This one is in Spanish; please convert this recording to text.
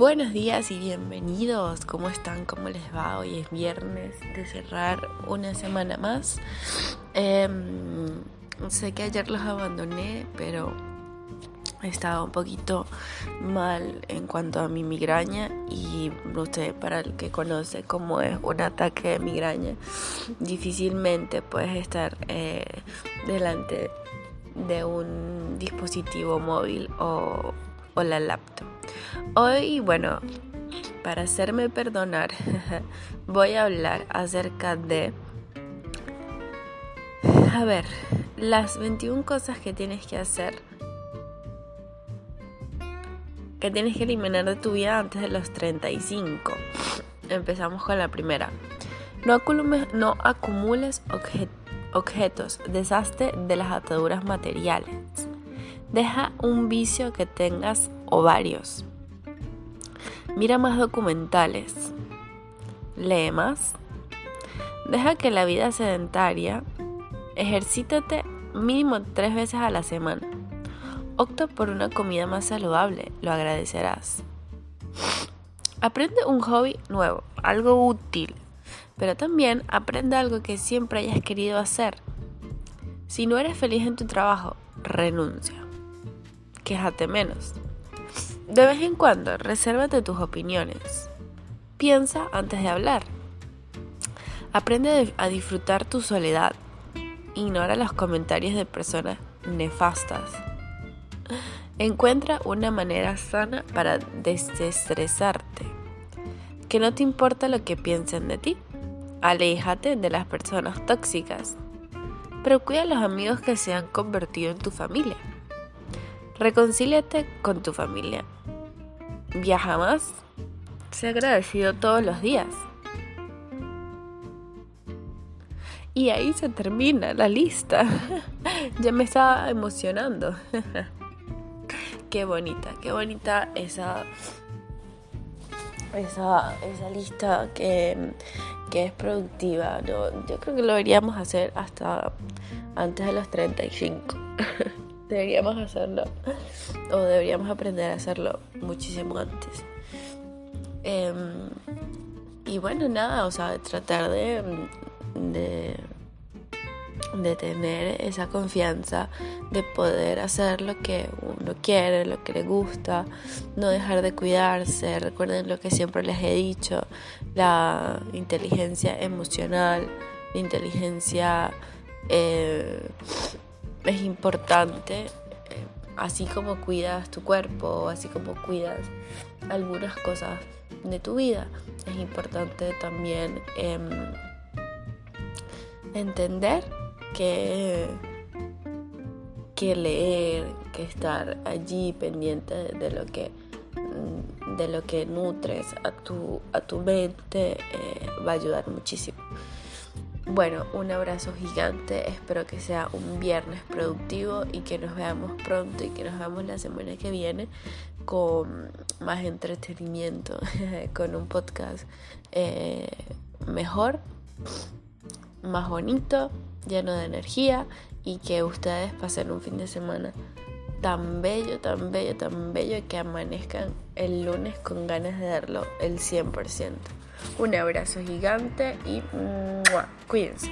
Buenos días y bienvenidos. ¿Cómo están? ¿Cómo les va? Hoy es viernes de cerrar una semana más. Em, sé que ayer los abandoné, pero estaba un poquito mal en cuanto a mi migraña y sé, para el que conoce cómo es un ataque de migraña, difícilmente puedes estar eh, delante de un dispositivo móvil o, o la laptop. Hoy, bueno, para hacerme perdonar, voy a hablar acerca de... A ver, las 21 cosas que tienes que hacer, que tienes que eliminar de tu vida antes de los 35. Empezamos con la primera. No acumules, objetos, deshazte de las ataduras materiales. Deja un vicio que tengas o varios. Mira más documentales. Lee más. Deja que la vida sedentaria. Ejercítate mínimo tres veces a la semana. Opta por una comida más saludable, lo agradecerás. Aprende un hobby nuevo, algo útil, pero también aprende algo que siempre hayas querido hacer. Si no eres feliz en tu trabajo, renuncia quéjate menos. De vez en cuando, resérvate tus opiniones. Piensa antes de hablar. Aprende a disfrutar tu soledad. Ignora los comentarios de personas nefastas. Encuentra una manera sana para desestresarte. Que no te importa lo que piensen de ti. Aléjate de las personas tóxicas. Pero cuida a los amigos que se han convertido en tu familia. Reconcíliate con tu familia. Viaja más. Sé agradecido todos los días. Y ahí se termina la lista. ya me estaba emocionando. qué bonita, qué bonita esa, esa, esa lista que, que es productiva. ¿no? Yo creo que lo deberíamos hacer hasta antes de los 35. Deberíamos hacerlo. O deberíamos aprender a hacerlo muchísimo antes. Em, y bueno, nada, o sea, tratar de, de, tener esa confianza, de poder hacer lo que uno quiere, lo que le gusta, no dejar de cuidarse. Recuerden lo que siempre les he dicho, la inteligencia emocional, la inteligencia... Eh, es importante, eh, así como cuidas tu cuerpo, así como cuidas algunas cosas de tu vida, es importante también em, entender que, que leer, que estar allí pendiente de lo que de lo que nutres a tu, a tu mente eh, va a ayudar muchísimo. Bueno, un abrazo gigante, espero que sea un viernes productivo y que nos veamos pronto y que nos veamos la semana que viene con más entretenimiento, con un podcast eh, mejor, más bonito, lleno de energía y que ustedes pasen un fin de semana tan bello, tan bello, tan bello que amanezcan el lunes con ganas de darlo el 100%. Un abrazo gigante y cuídense.